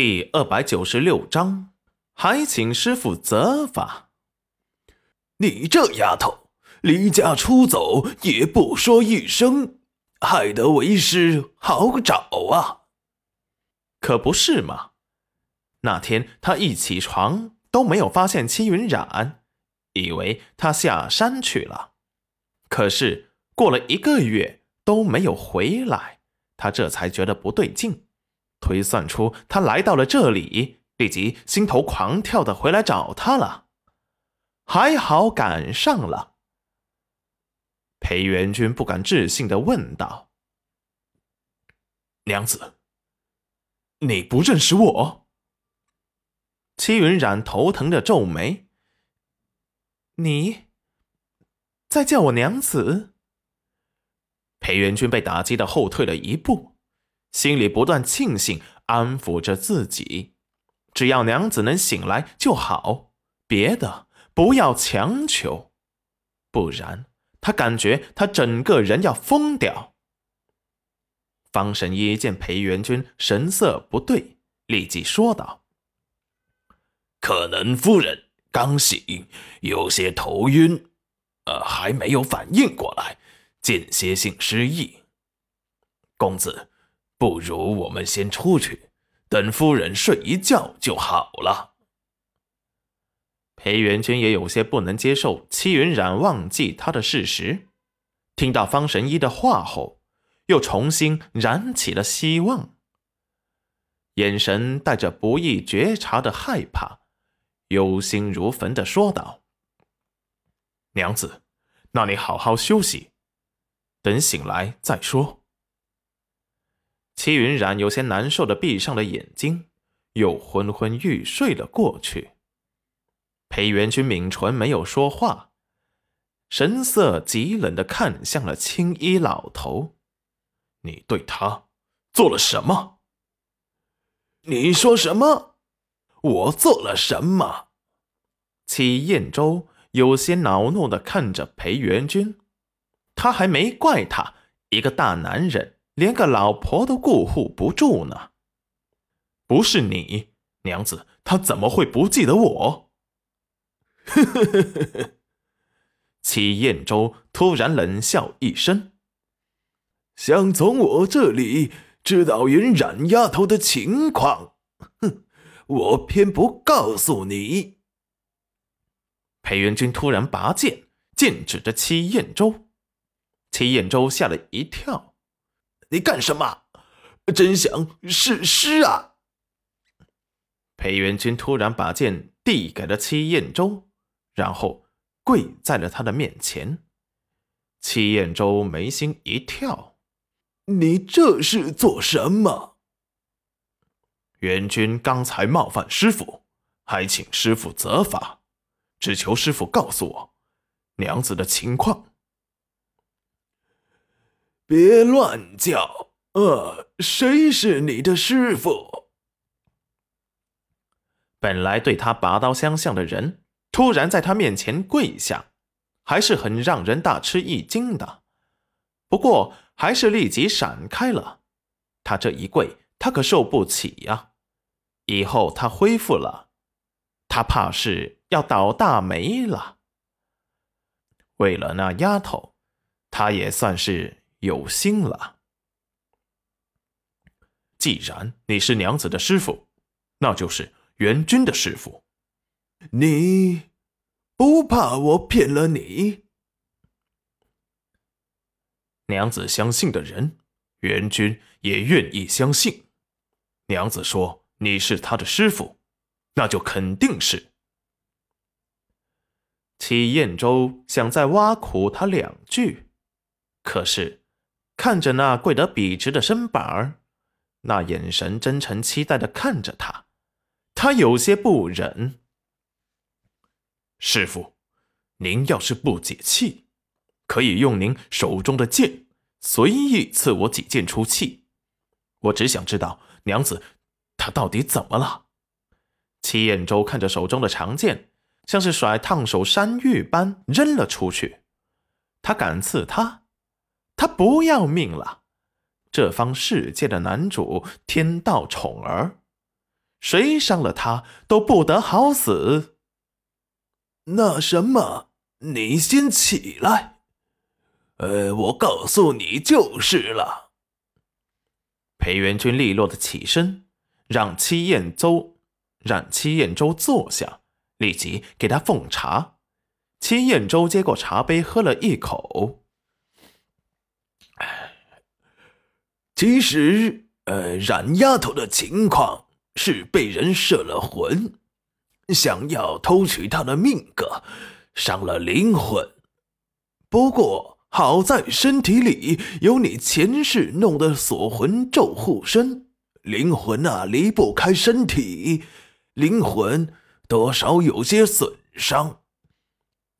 第二百九十六章，还请师傅责罚。你这丫头，离家出走也不说一声，害得为师好找啊！可不是嘛？那天他一起床都没有发现戚云染，以为他下山去了。可是过了一个月都没有回来，他这才觉得不对劲。推算出他来到了这里，立即心头狂跳的回来找他了。还好赶上了。裴元君不敢置信的问道：“娘子，你不认识我？”戚云染头疼的皱眉：“你在叫我娘子？”裴元君被打击的后退了一步。心里不断庆幸，安抚着自己，只要娘子能醒来就好，别的不要强求，不然他感觉他整个人要疯掉。方神医见裴元君神色不对，立即说道：“可能夫人刚醒，有些头晕，呃，还没有反应过来，间歇性失忆。公子。”不如我们先出去，等夫人睡一觉就好了。裴元君也有些不能接受戚云染忘记他的事实，听到方神医的话后，又重新燃起了希望，眼神带着不易觉察的害怕，忧心如焚的说道：“娘子，那你好好休息，等醒来再说。”齐云染有些难受的闭上了眼睛，又昏昏欲睡了过去。裴元君抿唇没有说话，神色极冷的看向了青衣老头：“你对他做了什么？你说什么？我做了什么？”齐彦周有些恼怒的看着裴元君，他还没怪他一个大男人。连个老婆都顾护不住呢。不是你娘子，她怎么会不记得我？呵呵呵呵呵。齐彦州突然冷笑一声：“想从我这里知道云染丫头的情况？哼，我偏不告诉你。”裴元君突然拔剑，剑指着齐彦州。齐彦州吓了一跳。你干什么？真想是诗啊！裴元君突然把剑递给了戚彦周，然后跪在了他的面前。戚彦周眉心一跳：“你这是做什么？”元君刚才冒犯师傅，还请师傅责罚，只求师傅告诉我娘子的情况。别乱叫！呃，谁是你的师傅？本来对他拔刀相向的人，突然在他面前跪下，还是很让人大吃一惊的。不过，还是立即闪开了。他这一跪，他可受不起呀！以后他恢复了，他怕是要倒大霉了。为了那丫头，他也算是。有心了。既然你是娘子的师傅，那就是元君的师傅。你不怕我骗了你？娘子相信的人，元君也愿意相信。娘子说你是他的师傅，那就肯定是。齐彦周想再挖苦他两句，可是。看着那跪得笔直的身板儿，那眼神真诚期待的看着他，他有些不忍。师傅，您要是不解气，可以用您手中的剑随意刺我几剑出气。我只想知道娘子她到底怎么了。齐彦周看着手中的长剑，像是甩烫手山芋般扔了出去。他敢刺他？他不要命了，这方世界的男主天道宠儿，谁伤了他都不得好死。那什么，你先起来，呃，我告诉你就是了。裴元君利落的起身，让戚彦周让戚彦周坐下，立即给他奉茶。戚彦周接过茶杯，喝了一口。其实，呃，冉丫头的情况是被人摄了魂，想要偷取她的命格，伤了灵魂。不过好在身体里有你前世弄的锁魂咒护身，灵魂啊离不开身体，灵魂多少有些损伤。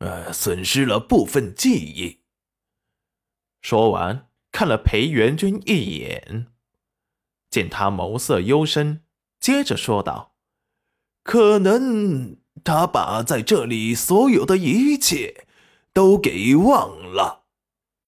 呃，损失了部分记忆。说完，看了裴元君一眼，见他眸色幽深，接着说道：“可能他把在这里所有的一切都给忘了。”